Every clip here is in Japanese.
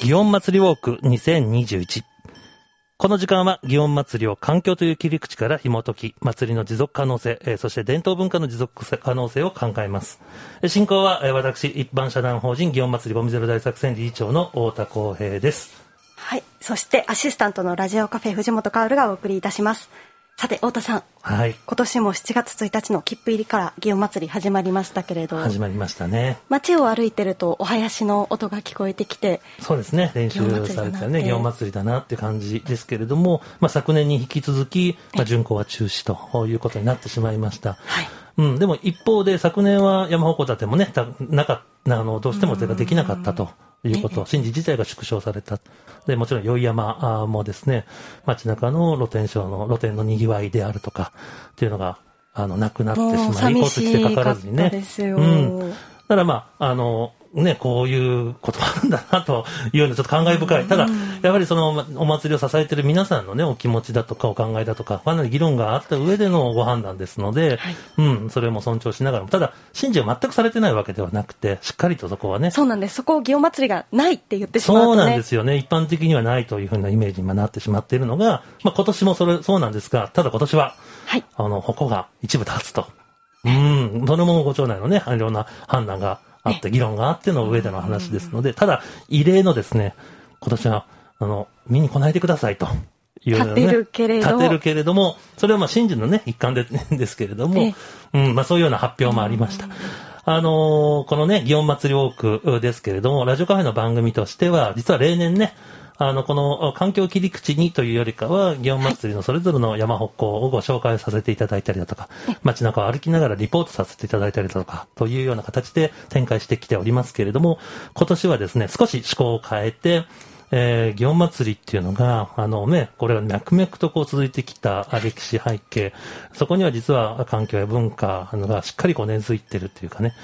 祇園祭ウォーク2021。この時間は祇園祭を環境という切り口から紐解き、祭りの持続可能性、えー、そして伝統文化の持続可能性を考えます。進行は、えー、私、一般社団法人祇園祭りゴミゼロ大作戦理事長の太田光平です。はい。そしてアシスタントのラジオカフェ藤本薫がお送りいたします。さて太田さん、はい、今年も7月1日の切符入りから祇園祭り始まりましたけれど。始まりましたね。街を歩いてるとお囃子の音が聞こえてきてそうですね。練習されてたね祇園祭りだなって感じですけれども、まあ、昨年に引き続き、まあ、巡行は中止ということになってしまいました、はい。うん、でも一方で昨年は山鉾立てもねなかあのどうしてもそれができなかったということ、神事自体が縮小された。で、もちろん、宵山もですね、街中の露天商の、露天の賑わいであるとか、っていうのが、あの、なくなってしまい、交通規制かからずにね。うん。だからまあ、あの、ね、こういうことあるんだなというのちょっと感慨深い。ただ、やはりそのお祭りを支えている皆さんのね、お気持ちだとかお考えだとか、かなり議論があった上でのご判断ですので、はい、うん、それも尊重しながらも、ただ、神事は全くされてないわけではなくて、しっかりとそこはね。そうなんです。そこを祇園祭りがないって言ってしまうと、ね、そうなんですよね。一般的にはないというふうなイメージになってしまっているのが、まあ今年もそれ、そうなんですが、ただ今年は、はい、あの、矛が一部立つと。うん、それもご町内のね、いろんな判断があって、議論があっての上での話ですので、ただ、異例のですね、今年は、あの、見に来ないでくださいと。いうね、立てるけれど立てるけれども、それはまあ真珠のね、一環で ですけれども、うん、まあそういうような発表もありました。あのー、このね、祇園祭りウォークですけれども、ラジオカフェの番組としては、実は例年ね、あの、この環境切り口にというよりかは、祇園祭りのそれぞれの山北港をご紹介させていただいたりだとか、街中を歩きながらリポートさせていただいたりだとか、というような形で展開してきておりますけれども、今年はですね、少し趣向を変えて、えー、祇園祭りっていうのが、あのね、これが脈々とこう続いてきた歴史背景、そこには実は環境や文化がしっかりこう根付いてるっていうかね、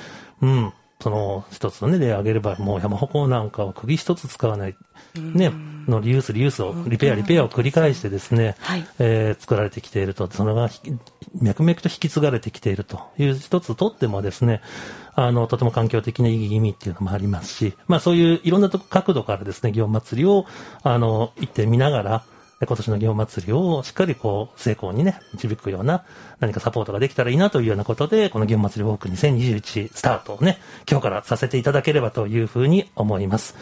うん、その一つのね、例を挙げれば、もう山鉾なんかを釘一つ使わない、ね、のリユース、リユースを、リペア、リペアを繰り返してですね、はい、えー、作られてきていると、それが脈々と引き継がれてきているという一つとってもですね、あの、とても環境的な意義っていうのもありますし、まあそういういろんな角度からですね、祇園祭りを、あの、行ってみながら、今年の祇園祭をしっかりこう、成功にね、導くような何かサポートができたらいいなというようなことで、この祇園祭ウォーク2021スタートをね、今日からさせていただければというふうに思います。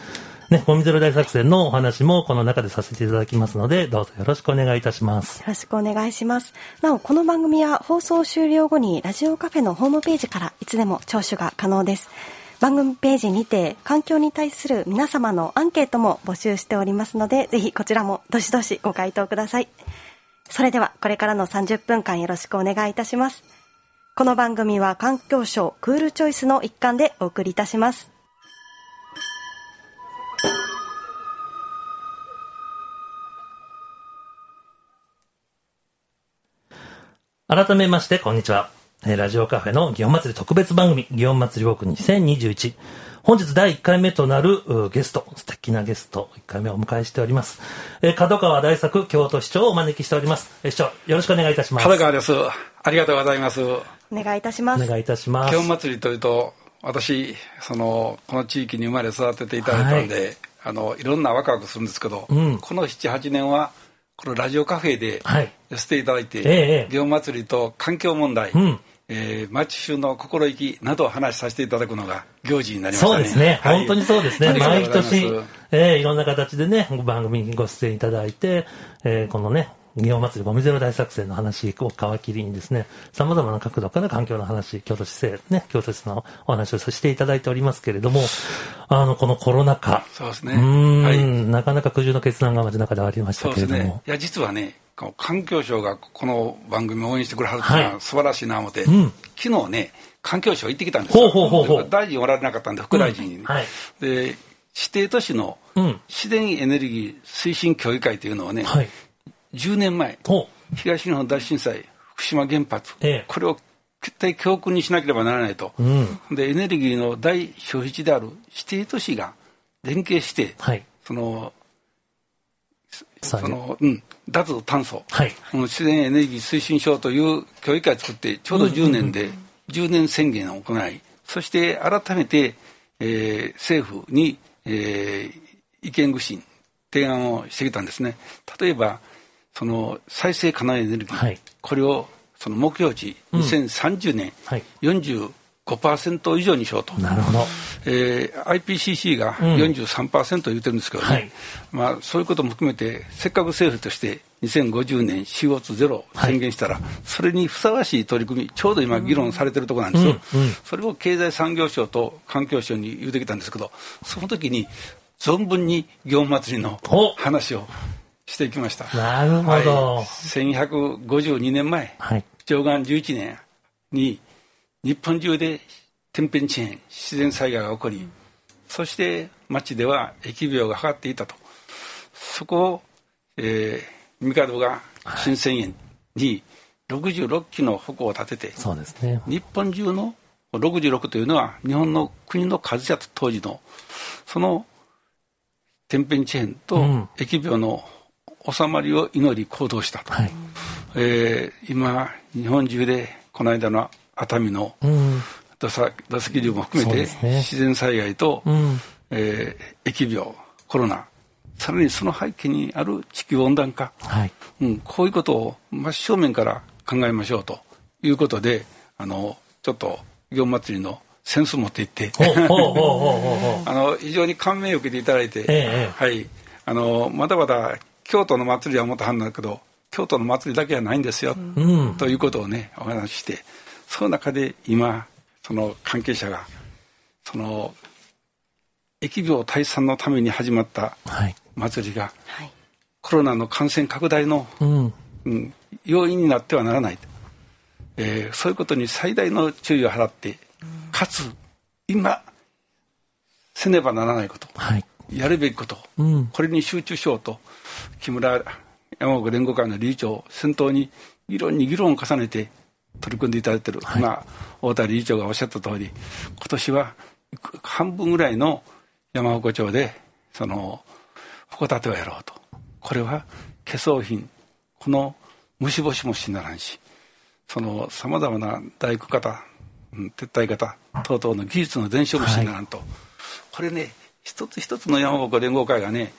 ね、ゴミゼロ大作戦のお話もこの中でさせていただきますので、どうぞよろしくお願いいたします。よろしくお願いします。なお、この番組は放送終了後にラジオカフェのホームページからいつでも聴取が可能です。番組ページにて環境に対する皆様のアンケートも募集しておりますので、ぜひこちらもどしどしご回答ください。それではこれからの30分間よろしくお願いいたします。この番組は環境省クールチョイスの一環でお送りいたします。改めまして、こんにちは。ラジオカフェの祇園祭特別番組、祇園祭ウォーク2021。本日第1回目となるゲスト、素敵なゲスト、1回目をお迎えしております。えー、角川大作京都市長をお招きしております。えー、市長、よろしくお願いいたします。角川です。ありがとうございます。お願いいたします。お願いいたします。祇園祭というと、私、その、この地域に生まれ育てていただいたので、はい、あの、いろんなワクワクするんですけど、うん、この7、8年は、このラジオカフェで寄せていただいて、はいええ、祇園祭と環境問題、うんえー、町衆の心意気などを話させていただくのが行事になりましたね。そうですね。はい、本当にそうですね。毎年、えー、いろんな形でね、番組にご出演いただいて、えー、このね、祇園祭りゴミゼロ大作戦の話を皮切りにですね、様々な角度から環境の話、京都市政、ね、京都市のお話をさせていただいておりますけれども、あの、このコロナ禍。そうですね。うん、はい、なかなか苦渋の決断が街中でありましたけれども。ね。いや、実はね、環境省がこの番組を応援してくれはるっていうのは素晴らしいな思って、はいうん、昨日ね、環境省行ってきたんですよ。ほうほうほうほう大臣おられなかったんで、副大臣に、うんはい、で、指定都市の自然エネルギー推進協議会というのをね、はい、10年前、東日本大震災、福島原発、ええ、これを絶対教訓にしなければならないと、うん、でエネルギーの大消費地である指定都市が連携して、はい、そのその、うん、脱炭素、はい、自然エネルギー推進省という協議会を作ってちょうど10年で10年宣言を行いそして改めて、えー、政府に、えー、意見具心提案をしてきたんですね。例えばその再生可能エネルギー、はい、これをその目標値、2030年、はい、45%以上にしようと。なるほど。えー、IPCC が43%言ってるんですけどね、うんはい、まあ、そういうことも含めて、せっかく政府として2050年 CO2 ゼロ宣言したら、はい、それにふさわしい取り組み、ちょうど今、議論されてるところなんですよ、うんうん、それを経済産業省と環境省に言うてきたんですけど、その時に存分に祇園祭の話をしていきました。なるほど。はい、1152年前、はい、上岸11年に日本中で天変地変、自然災害が起こり、そして町では疫病がかかっていたと。そこを、えー、帝が新千円に66基の矛を立てて、そうですね、日本中の66というのは日本の国の数やと当時のその天変地変と疫病の収まりを祈り行動したと、はい、えー、今日本中でこの間の熱海の土石流も含めて、ね、自然災害と、うん、えー、疫病コロナさらにその背景にある地球温暖化、はい。うん、こういうことを真正面から考えましょうと。いうことであのちょっと祇園祭のセンス持っていって。あの非常に感銘を受けていただいて、ええ、はい。あのまだまだ京都の祭りはもっと半だけど京都の祭りだけはないんですよ、うん、ということをねお話ししてその中で今その関係者がその疫病退散のために始まった祭りが、はい、コロナの感染拡大の、うん。うん、要因になってはならない、えー、そういうことに最大の注意を払って、かつ今せねばならないこと、はい、やるべきこと、これに集中しようと木村山岡連合会の理事長を先頭に議論に議論を重ねて取り組んでいただいている、はい、今太田理事長がおっしゃった通り今年は半分ぐらいの山岡町でその函館をやろうとこれは化粧品この虫干しもしならんしそのさまざまな大工方、うん、撤退方等々の技術の伝承もしならんと、はい、これね一つ一つの山岡連合会がね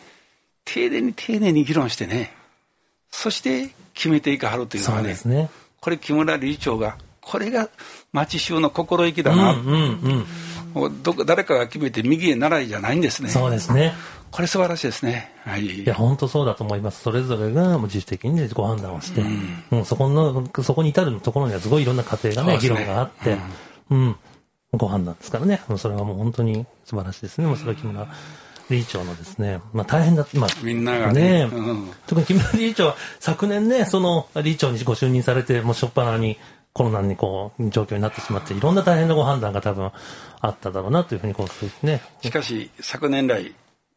丁寧に丁寧に議論してねそして決めていかはるというのはねねこれ木村理事長がこれが町衆の心意気だな、うんうんうん、ど誰かが決めて右へ習いじゃないんですねそうですねこれ素晴らしいですね。はい。いや、本当そうだと思います。それぞれが自主的に自己判断をして、うん、うん、そこの、そこに至るところにはすごいいろんな過程がね、ね議論があって、うん、うん、ご判断ですからね。それはもう本当に素晴らしいですね。もうそれは木村理事長のですね、まあ大変だ、まあ、みんながね、ねうん、特に木村理事長は昨年ね、その理事長にご就任されて、もう初っ端にコロナにこう、状況になってしまって、いろんな大変なご判断が多分あっただろうなというふうにこう、ね。しかし、昨年来、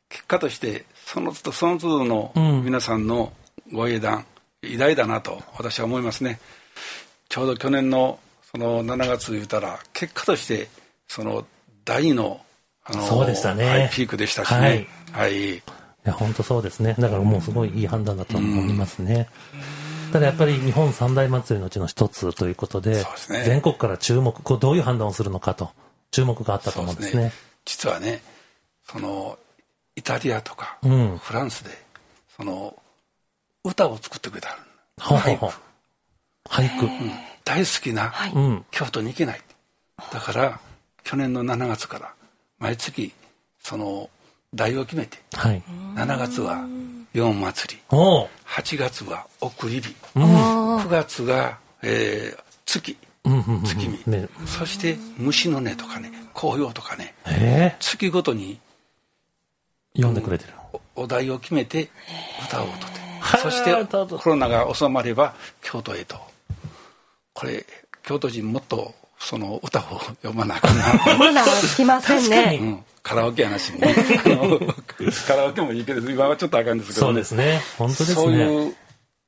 結果として、その都度その都度の皆さんのご英断、うん、偉大だなと私は思いますね。ちょうど去年のその7月言うたら、結果として、その大のあのそうでしたね、はい、ピークでしたしね。はい。はい、いや、本当そうですね。だからもうすごいいい判断だと思いますね。ただやっぱり日本三大祭りのうちの一つということで、でね、全国から注目、こうどういう判断をするのかと、注目があったと思うんですね。すね実はね、その、イタリアとか、うん、フランスで、その、歌を作ってくれた。俳句。俳句、うん、大好きな京都に行けない。だから、去年の7月から毎月その題を決めて、はい、7月は四祭り8月は送り火、うん、9月が、えー、月月見、ね、そして虫の音とかね紅葉とかね、えー、月ごとに読んでくれてる、お題を決めて歌を歌って。そしてコロナが収まれば京都へと。これ京都人もっとその歌を読まなあかんな。まだ来ませんね。うん、カラオケやなしね。カラオケもいいけど、今はちょっとあかんですけど、ね、そうですね。本当ですね。そういう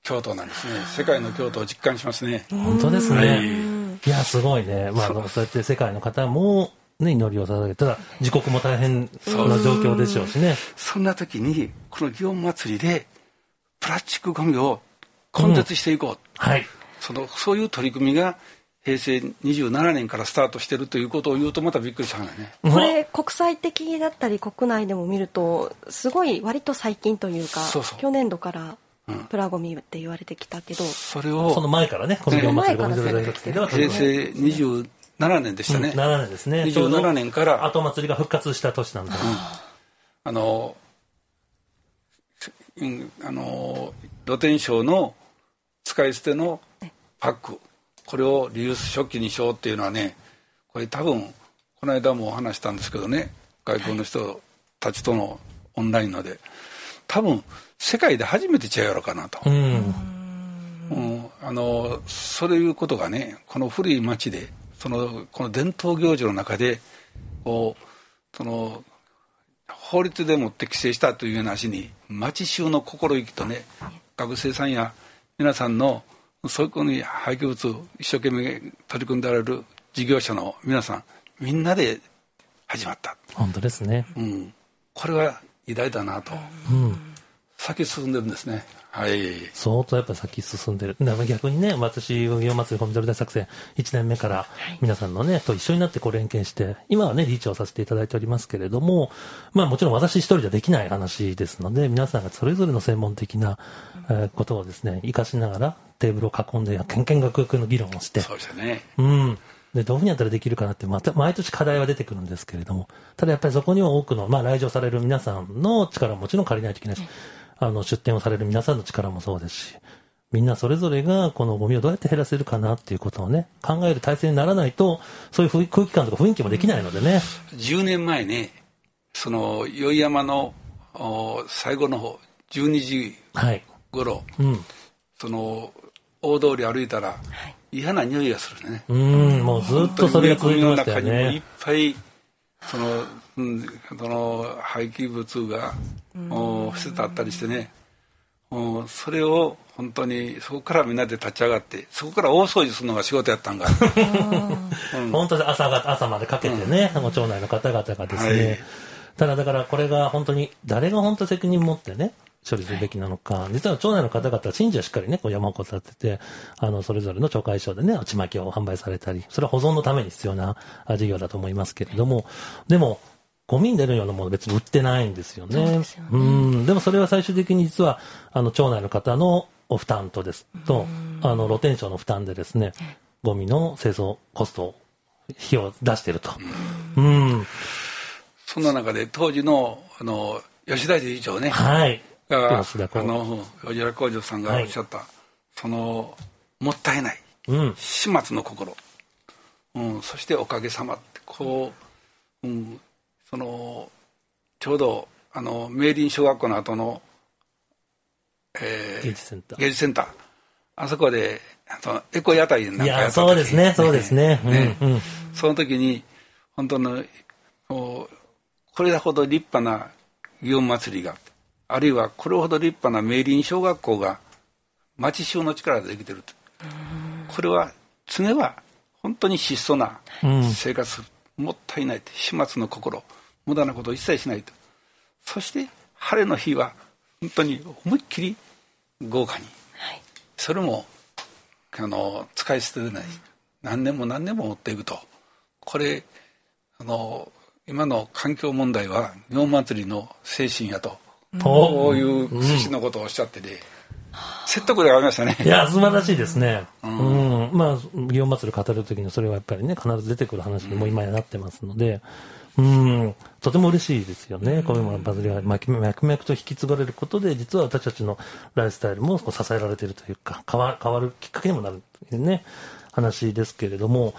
京都なんですね。世界の京都を実感しますね。本当ですね。はい、いや、すごいね。まあ、そうやって世界の方も、ね、祈りを捧げたら、自国も大変な状況でしょうしね。そんな時に、この祇園祭りで、プラスチックゴミを根絶していこう。うん、はい。その、そういう取り組みが、平成27年からスタートしてるということを言うとまたびっくりしたんだね。これ国際的だったり国内でも見るとすごい割と最近というか去年度からプラゴミって言われてきたけど、それをその前からねこの4祭りゴミ大学生では平成27年でしたね、うん、7年ですね。27年から。後祭りが復活した年なんで、うん、あの、うん、あの露天商の使い捨てのパックこれをリユース食器にしようっていうのはねこれ多分この間もお話したんですけどね外国の人たちとのオンラインので多分世界で初めてちゃうやろかなと、うん、うん、あのそういうことがねこの古い町でそのこの伝統行事の中でこうその法律でもって規制したという話に町衆の心意気とね学生さんや皆さんのそういうに廃棄物を一生懸命取り組んでられる事業者の皆さんみんなで始まった。本当ですね、うん、これは偉大だなと、うん、先進んでるんですねはい。相当やっぱ先進んでる。だから逆にね、私、運用祭り本ゼロ大作戦1年目から皆さんのね、と一緒になってこう連携して、今はね、リーチをさせていただいておりますけれども、まあもちろん私一人じゃできない話ですので、皆さんがそれぞれの専門的な、えことをですね、活かしながらテーブルを囲んで、けんけんがくの議論をして、そうですね。うん。で、どういうふうにやったらできるかなって、また、毎年課題は出てくるんですけれども、ただやっぱりそこには多くの、まあ来場される皆さんの力ももちろん借りないといけないし、あの、出展をされる皆さんの力もそうですし、みんなそれぞれがこのゴミをどうやって減らせるかなっていうことをね、考える体制にならないと、そういう空気感とか雰囲気もできないのでね。10年前ね、その、宵山の最後の方、12時頃、はいうん、その、大通り歩いたら、嫌な匂いがするね。うん、もうずっとそれが続いてましたよね。いっぱい、その、うん、その廃棄物が、う捨ててあったりしてね、うそれを本当にそこからみんなで立ち上がってそこから大掃除するのが仕事やったんが、うん、本当に朝が朝までかけてね、うん、町内の方々がですね、はい、ただだからこれが本当に誰が本当責任持ってね処理するべきなのか、実は町内の方々は神事はしっかりね、こう山を立てて、あの、それぞれの町会所でね、ちまきを販売されたり、それは保存のために必要な事業だと思いますけれども、でも、ゴミに出るようなもの別に売ってないんですよね。うで、ね、ん。でもそれは最終的に実は、あの、町内の方のお負担とです、と、あの、露天商の負担でですね、ゴミの製造コスト、費用を出していると。うん。そんな中で当時の、あの、吉田理事長ね。はい。が、吉田あの、吉田幸女さんがおっしゃった、はい、その、もったいない。うん。始末の心。うん、そしておかげさまって、こう、うん、そのちょうどあの明林小学校の後の、えー、芸術センター。芸術センター。あそこであのエコ屋台なんかやったそうですねそうですね。ね、うんうん、その時に本当のこれほど立派な祇園祭りがあるいはこれほど立派な明林小学校が町衆の力でできてる。とこれは常は本当に質素な生活、うん、もったいないって始末の心無駄なことを一切しないと。そして晴れの日は本当に思いっきり豪華に、はい、それもあの使い捨てでない。何年も何年も持っていくと。これあの今の環境問題は日本祭りの精神やと。こういう趣旨のことをおっしゃってて、説得力ありましたね。いや、素晴らしいですね。うん。うん、まあ、祇園祭り語るときにそれはやっぱりね、必ず出てくる話にも今やなってますので、うん、とても嬉しいですよね。こういうものバズりが脈々と引き継がれることで、実は私たちのライフスタイルも支えられているというか、変わ変わるきっかけにもなるというね、話ですけれども、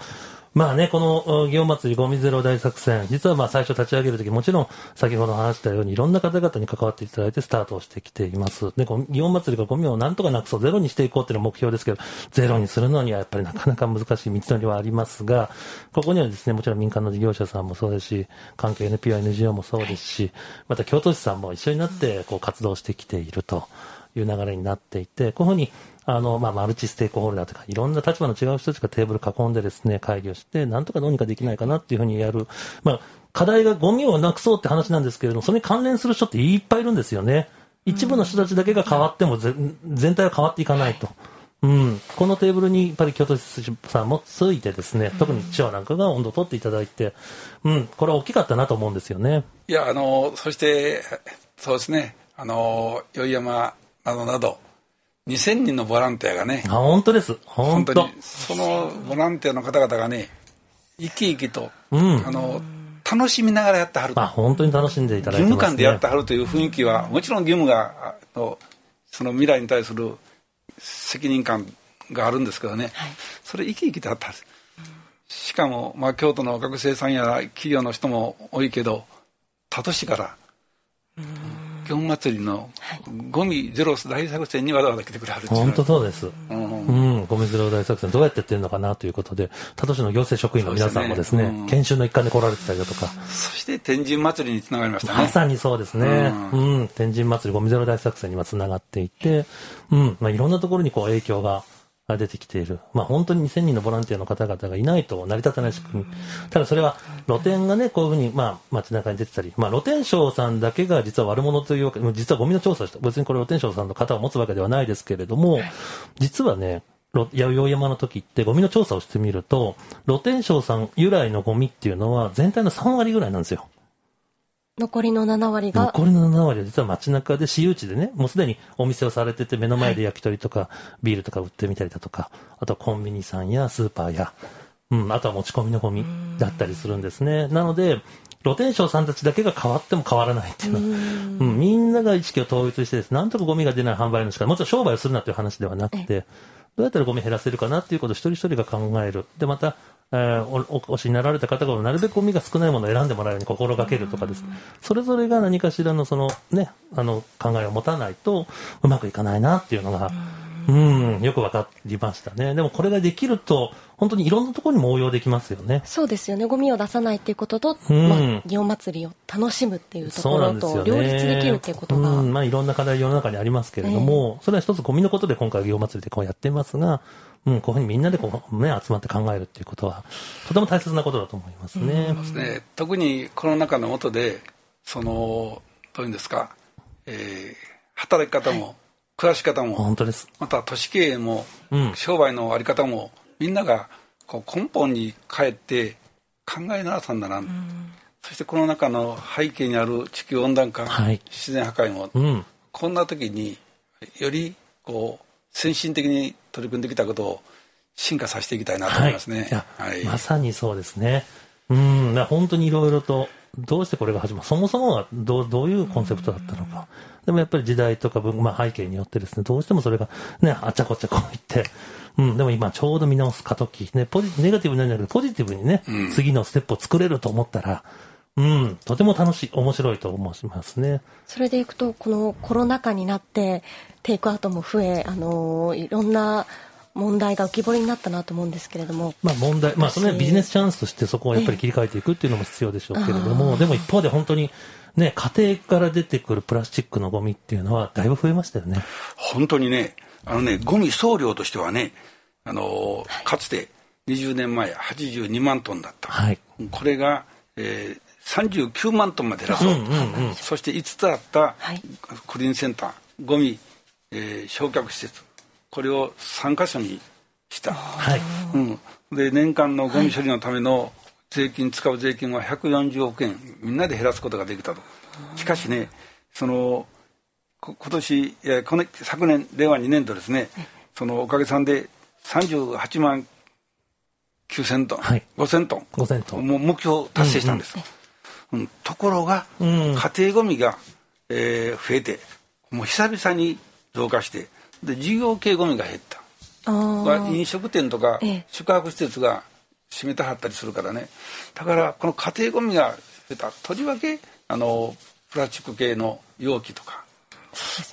まあね、この祇園祭りゴミゼロ大作戦、実はまあ最初立ち上げるとき、もちろん先ほど話したようにいろんな方々に関わっていただいてスタートをしてきています。で、祇園祭りがゴミをなんとかなくそう、ゼロにしていこうっていうのが目標ですけど、ゼロにするのにはやっぱりなかなか難しい道のりはありますが、ここにはですね、もちろん民間の事業者さんもそうですし、関係 NPO、NGO もそうですし、また京都市さんも一緒になってこう活動してきているという流れになっていて、こういうふうにあの、まあ、マルチステークホルダーとか、いろんな立場の違う人たちがテーブル囲んでですね、会議をして、なんとかどうにかできないかなっていうふうにやる。まあ、課題がゴミをなくそうって話なんですけれども、それに関連する人っていっぱいいるんですよね。一部の人たちだけが変わっても全体は変わっていかないと。うん、このテーブルにやっぱり京都市さんもついてですね、特に地方なんかが温度を取っていただいて、うん、これは大きかったなと思うんですよね。いや、あの、そして、そうですね、あの、宵山などなど、2000人のボランティアがね、あ本当です、本当。に、そのボランティアの方々がね、生き生きと、うん、あの、楽しみながらやってはるあ本当に楽しんでいただいて、ね、義務感でやってはるという雰囲気はもちろん義務がのその未来に対する責任感があるんですけどね、はい、それ生き生きとあったはず、しかも、まあ、京都の学生さんや企業の人も多いけど他都市から祇園祭りのゴミゼロ大作戦にわざわざ来てくれはる本当そうです、うん、うん、ゴミゼロ大作戦どうやってやってるのかなということで他都市の行政職員の皆さんもですね、ねうん、研修の一環で来られてたりだとか。そして天神祭りにつながりましたね。まさにそうですね、うん、うん、天神祭りゴミゼロ大作戦にはつながっていて、うん。まあ、いろんなところにこう影響がが出てきている。まあ本当に2000人のボランティアの方々がいないと成り立たない仕組み。ただそれは露店がね、こういうふうにまあ街中に出てたり、まあ露店商さんだけが実は悪者というわけ、実はゴミの調査した、別にこれ露店商さんの方を持つわけではないですけれども、実はね、八百山の時ってゴミの調査をしてみると、露天商さん由来のゴミっていうのは全体の3割ぐらいなんですよ。残りの7割が。残りの7割は実は街中で私有地でね、もうすでにお店をされてて目の前で焼き鳥とかビールとか売ってみたりだとか、あとコンビニさんやスーパーや、うん、あとは持ち込みのゴミだったりするんですね。なので、露天商さんたちだけが変わっても変わらないっていうの。は、うん、みんなが意識を統一してです、なんとかゴミが出ない販売の仕方、もちろん商売をするなという話ではなくて、どうやったらゴミ減らせるかなっていうことを一人一人が考える。で、また、えー、おお越しになられた方がなるべくゴミが少ないものを選んでもらうように心がけるとかです、それぞれが何かしらのその、ね、あの考えを持たないとうまくいかないなっていうのが、うん、よく分かりましたね。でもこれができると、本当にいろんなところにも応用できますよね。そうですよね。ゴミを出さないっていうことと、うん、まあ、祇園祭りを楽しむっていうところと両立できるっていうことが。うん、まあいろんな課題世の中にありますけれども、えー、それは一つゴミのことで今回祇園祭りでこうやってますが、うん、こういうふうにみんなでこう、ね、集まって考えるっていうことは、とても大切なことだと思いますね。うん、ね特にコロナ禍の下で、その、どういうんですか、えー、働き方も、はい、暮らし方も、本当です。また都市経営も、うん、商売のあり方も、みんながこう根本に帰って考え直さんだな、うん、そしてこの中の背景にある地球温暖化、はい、自然破壊も、うん、こんな時によりこう先進的に取り組んできたことを進化させていきたいなと思いますね。はい。はい、まさにそうですね。うん、本当にいろいろと、どうしてこれが始まる、そもそもはどうどういうコンセプトだったのか。でもやっぱり時代とか文、まあ、背景によってですね、どうしてもそれがね、あっちゃこっちゃこう言って、うん、でも今ちょうど見直す過渡期、ね、ポジネガティブになるんじゃなくて、ポジティブにね、うん、次のステップを作れると思ったら、うん、とても楽しい、面白いと思いますね。それでいくと、このコロナ禍になって、テイクアウトも増え、あのいろんな問題が浮き彫りになったなと思うんですけれども。まあ問題、まあそのビジネスチャンスとしてそこをやっぱり切り替えていくっていうのも必要でしょうけれども、でも一方で本当に、ね、家庭から出てくるプラスチックのゴミっていうのはだいぶ増えましたよね。本当にね、あのね、ゴミ総量としてはね、あの、かつて20年前82万トンだった。はい、これが、えー、39万トンまで減らそう,、うんうんうん、そして5つあったクリーンセンターゴミ、えー、焼却施設これを3か所にした、はい。うん、で年間のゴミ処理のための税金、使う税金は140億円みんなで減らすことができたと。しかしねその今年この昨年令和2年度ですねそのおかげさんで38万9000トン、はい、5000トン5000トン。もう目標を達成したんです、うん、うん、ところが、うん、家庭ごみが、えー、増えてもう久々に増加してで事業系ごみが減った。飲食店とか宿泊施設が閉めたはったりするからね。だからこの家庭ごみが増えた。とりわけあのプラスチック系の容器とか、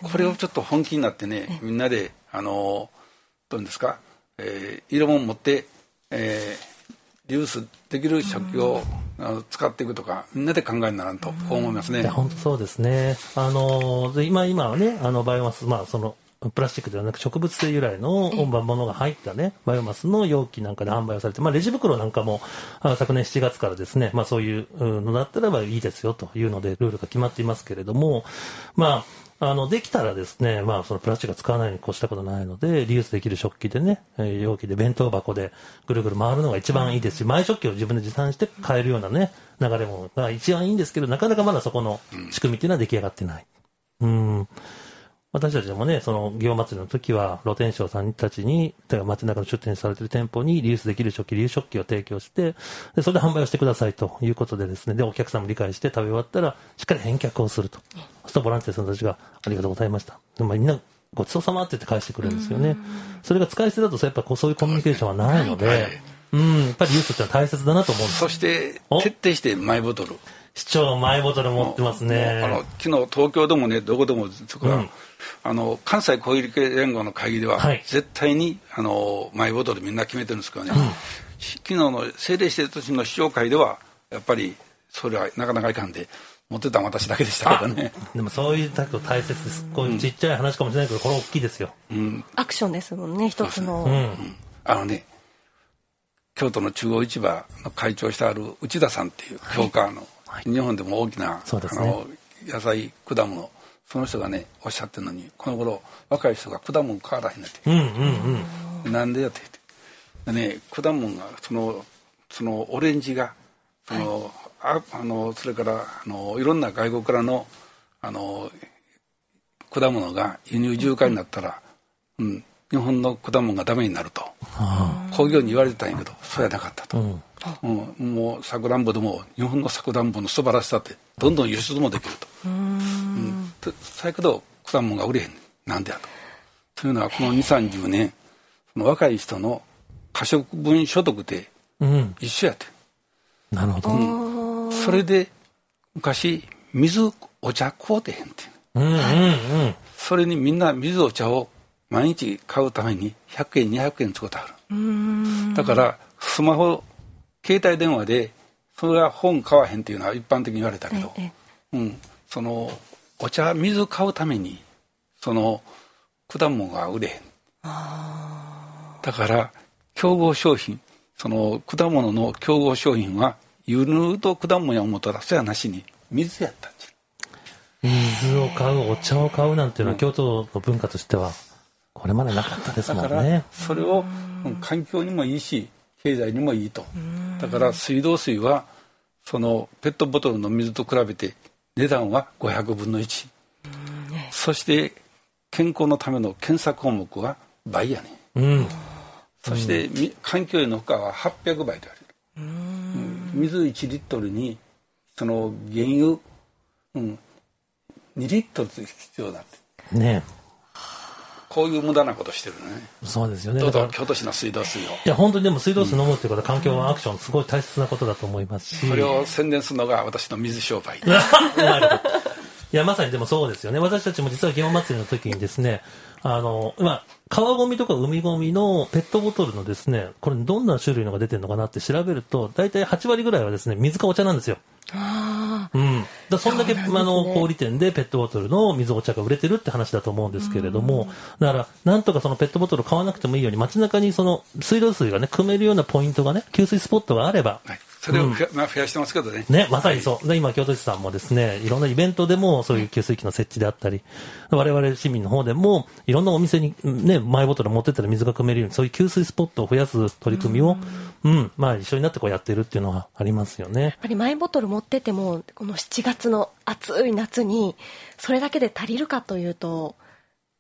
ね、これをちょっと本気になってねみんなであのどういうんですか、えー、色も持って、えー、リユースできる食器を使っていくとかみんなで考えならんとこう思いますね。本当そうですね。あの今今はねあのバイオマスまあそのプラスチックではなく植物性由来のものが入ったね、バイオマスの容器なんかで販売をされて、まあ、レジ袋なんかも、昨年7月からですね、まあ、そういうのだったらばいいですよというので、ルールが決まっていますけれども、まあ、あの、できたらですね、まあ、そのプラスチックが使わないに越したことないので、リユースできる食器でね、容器で弁当箱でぐるぐる回るのが一番いいですし、前食器を自分で持参して買えるようなね、流れもが一番いいんですけど、なかなかまだそこの仕組みっていうのは出来上がってない。うん。私たちもね、その、祇園祭りの時は、露天商さんたちに、街中の出店されている店舗にリユースできる食器、リユース食器を提供して、で、それで販売をしてくださいということでですね、で、お客さんも理解して食べ終わったら、しっかり返却をすると。そうするとボランティアさんたちが、ありがとうございました。でもみんな、ごちそうさまって言って返してくれるんですよね。それが使い捨てだと、やっぱそういうコミュニケーションはないので、うん、やっぱりリユースってのは大切だなと思うんですそして、徹底してマイボトル。市長マイボトル持ってますね。あの昨日東京でもねどこでもそこは、うん、あの関西小売連合の会議では、はい、絶対にあのマイボトルみんな決めてるんですけどね、うん、昨日の政令指定都市の市長会ではやっぱりそれはなかなかいかんで。持ってた私だけでしたけどね。でもそういうだけ大切です。こういうちっちゃい話かもしれないけど、これ大きいですよ。うん。アクションですもんね、一つの。うん。あのね、京都の中央市場の会長してある内田さんっていう教科のはい、日本でも大きな、ね、あの野菜果物その人がねおっしゃってるのにこの頃若い人が果物買わらへんなって、うんうんうん、なんでやって？でね果物がそのそのオレンジがその、はい、ああのそれからあのいろんな外国からのあの果物が輸入自由化になったら、うん、日本の果物がダメになると。工業に言われてたんやけどそうやなかったと。うんうん、もうさくらんぼでも日本のさくらんぼの素晴らしさってどんどん輸出もできると。うん、さやけど果物が売れへんなんでやと。というのはこの2 3 0年その若い人の可食分所得で一緒やって。うん、なるほど、うん、それで昔水お茶買うてへんって。うんうんうん、それにみんな水お茶を毎日買うために100円200円使ってはる。だからスマホ携帯電話でそれは本買わへんっていうのは一般的に言われたけど、うん、そのお茶水買うためにその果物が売れへん。だから競合商品その果物の競合商品は輸入と果物や思ったらそやなしに水やったん水を買うお茶を買うなんていうのは、京都の文化としてはこれまでなかったですもんね。だからそれを環境にもいいし経済にもいいと。だから水道水はそのペットボトルの水と比べて値段は500分の1そして健康のための検査項目は倍やね、うん、そして、うん、環境への負荷は800倍である、うん、水1リットルにその原油、うん、2リットル必要だって。ねこういう無駄なことしてるね。そうですよね。どうぞ京都市の水道水を。いや、本当にでも水道水飲むっていうことは環境アクション、すごい大切なことだと思いますし。それを宣伝するのが私の水商売。いや、まさにでもそうですよね。私たちも実は祇園祭りの時にですね、あの、まあ、川ゴミとか海ゴミのペットボトルのですね、これどんな種類のが出てるのかなって調べると、大体8割ぐらいはですね、水かお茶なんですよ。うん、だそんだけ、ね、あの小売店でペットボトルの水お茶が売れてるって話だと思うんですけれども、だからなんとかそのペットボトル買わなくてもいいように街中にその水道水がね汲めるようなポイントがね給水スポットがあれば、はいそれを、うん、まあ、増やしてますけどね。ね、まさにそう。で、今、京都市さんもですね、いろんなイベントでも、そういう給水器の設置であったり、我々市民の方でも、いろんなお店に、ね、マイボトル持ってったら水が汲めるように、そういう給水スポットを増やす取り組みを、うん、うん、まあ、一緒になってこうやってるっていうのはありますよね。やっぱりマイボトル持ってても、この7月の暑い夏に、それだけで足りるかというと、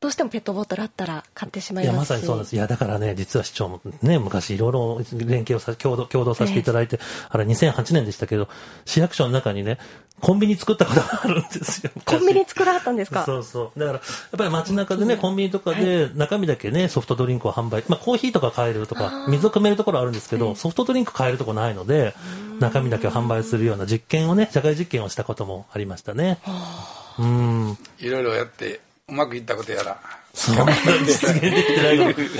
どうしてもペットボトルあったら買ってしまいますいやまさにそうです。いやだからね実は市長もね昔いろいろ連携をさ共同共同させていただいて、あれ2008年でしたけど市役所の中にねコンビニ作ったことがあるんですよ。コンビニ作らはったんですか？そうそう。だからやっぱり街中でねコンビニとかで中身だけねソフトドリンクを販売、まあコーヒーとか買えるとか水を汲めるところあるんですけど、ソフトドリンク買えるところないので中身だけを販売するような実験をね社会実験をしたこともありましたね。うん。いろいろやってうまくいったことやら。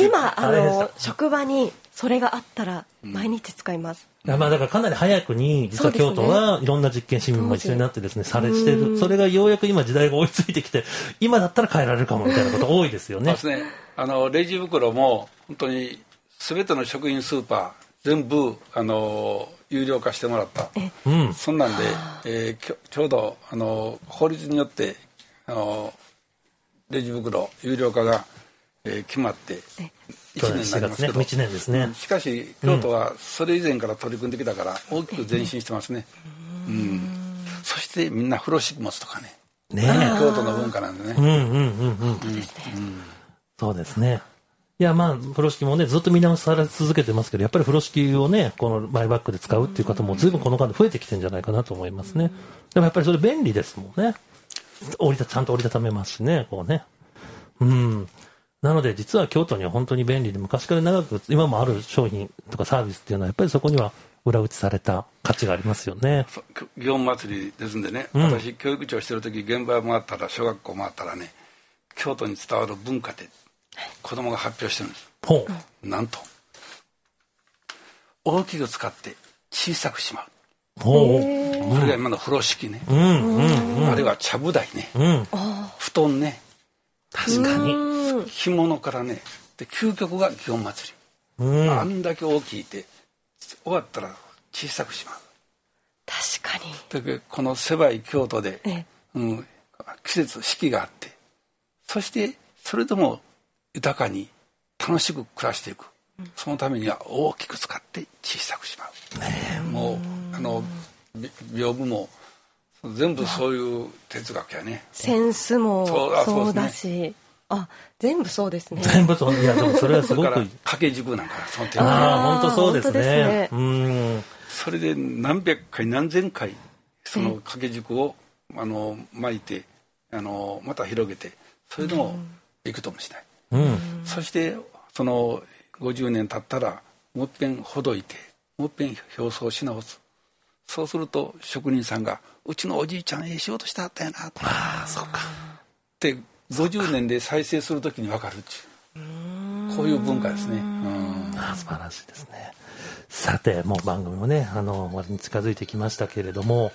今あの職場にそれがあったら毎日使います、うん、まあだからかなり早くに実は京都はいろんな実験市民も一緒になってですねされしてる。それがようやく今時代が追いついてきて今だったら変えられるかもみたいなこと多いですよね。そうですね。あのレジ袋も本当に全ての食品スーパー全部あの有料化してもらった、うん、そんなんで、えー、ちょうどあの法律によってあのレジ袋有料化が、えー、決まって1年になりますけど、ね、1年ですね。しかし京都はそれ以前から取り組んできたから大きく前進してますね、うん、そしてみんな風呂敷物とかね。ね京都の文化なんでね。うんうんうんうん。そうですね。いや、まあ、風呂敷もね、ずっと見直され続けてますけど、やっぱり風呂敷をね、このマイバッグで使うっていう方も、ずいぶんこの間で増えてきてるんじゃないかなと思いますね。でもやっぱりそれ便利ですもんね。折りた、ちゃんと折りたためますしね、こうね。うん。なので、実は京都には本当に便利で、昔から長く、今もある商品とかサービスっていうのは、やっぱりそこには裏打ちされた価値がありますよね。祇園祭りですんでね、うん、私、教育長してる時現場回ったら、小学校回ったらね、京都に伝わる文化で子供が発表してるんです。ほう。なんと大きく使って小さくしまう。ほうこれが今の風呂敷ね、あるいはちゃぶ台ね、うん、布団ね。確かに。着物からね。で究極が祇園祭り、うん、あんだけ大きいて終わったら小さくしまう確かに。でこの狭い京都で、うん、季節四季があってそしてそれとも豊かに楽しく暮らしていく、うん、そのためには大きく使って小さくしまう、ね、もうあの屏風も全部そういう哲学やね。センスもそうだし。あ全部そうですね。全部そういやでもそれは すごく掛け軸なんかその点ああ本当そうですね、ね、うん。それで何百回何千回その掛け軸をあの巻いてあのまた広げてそれでもいくともしない、うん、そしてその50年経ったらもっぺんほどいてもっぺん表層し直すそうすると職人さんが「うちのおじいちゃんええ仕事してはったやな」と。ああそうか。って50年で再生する時に分かるっちゅう。こういう文化ですね。うん。あ素晴らしいですね。さてもう番組もねあの終わりに近づいてきましたけれども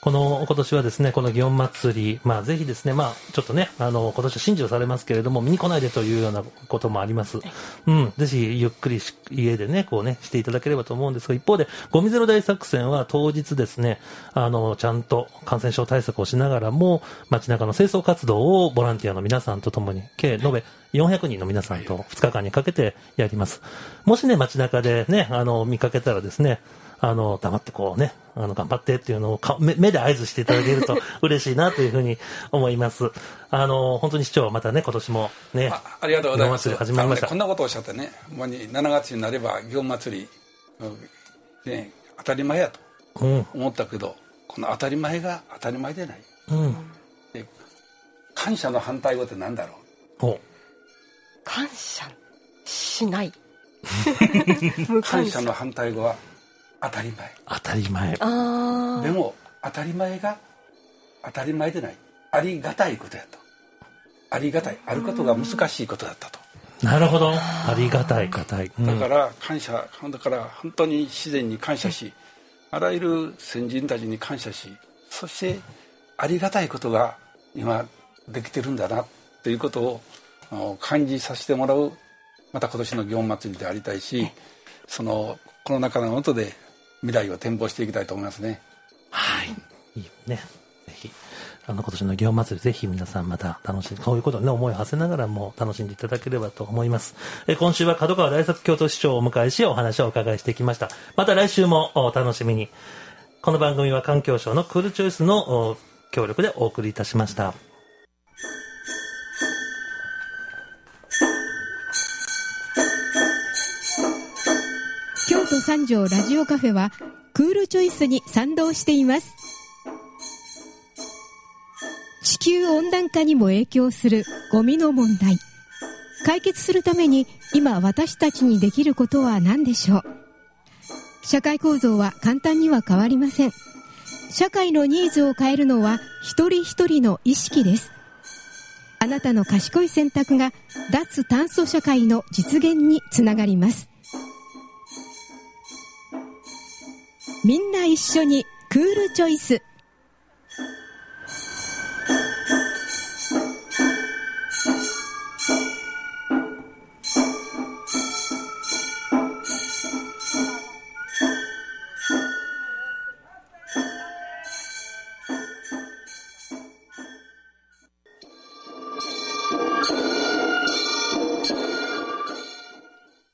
この今年はですね、この祇園祭り、まあ、ぜひですね、まあ、ちょっとね、あの、今年は信じされますけれども、見に来ないでというようなこともあります。うん、ぜひ、ゆっくり家でね、こうね、していただければと思うんですが、一方で、ゴミゼロ大作戦は当日ですね、あの、ちゃんと感染症対策をしながらも、街中の清掃活動をボランティアの皆さんと共に、計延べ400人の皆さんと2日間にかけてやります。もしね、街中でね、あの、見かけたらですね、あの、黙ってこうね、あの、頑張ってっていうのを目目で合図していただけると 嬉しいなというふうに思います。あの、本当に市長またね、今年もね、あありがとうございます。始まりました、ね。こんなことをおっしゃってね、7月になれば祇園祭り、ね、当たり前やと思ったけど、うん、この当たり前が当たり前でない。うん、で感謝の反対語って何だろう？感謝しない 感謝の反対語は？当たり前。当たり前。でも当たり前が当たり前でない。ありがたいことやと。ありがたい。あることが難しいことだったと。なるほど。ありがたいがたい、うん、だから感謝だから本当に自然に感謝しあらゆる先人たちに感謝しそしてありがたいことが今できてるんだなということを感じさせてもらうまた今年の祇園祭でありたいしそのこの中のもとで未来を展望していきたいと思いますね。はい。いいね。ぜひ。あの、今年の祇園祭り、ぜひ皆さんまた楽しんで、こういうことにね、思いを馳せながらも楽しんでいただければと思います。え今週は角川大作京都市長をお迎えし、お話をお伺いしてきました。また来週もお楽しみに。この番組は環境省のクールチョイスの協力でお送りいたしました。三条ラジオカフェはクールチョイスに賛同しています。地球温暖化にも影響するゴミの問題。解決するために今私たちにできることは何でしょう。社会構造は簡単には変わりません。社会のニーズを変えるのは一人一人の意識です。あなたの賢い選択が脱炭素社会の実現につながります。みんな一緒にクールチョイス。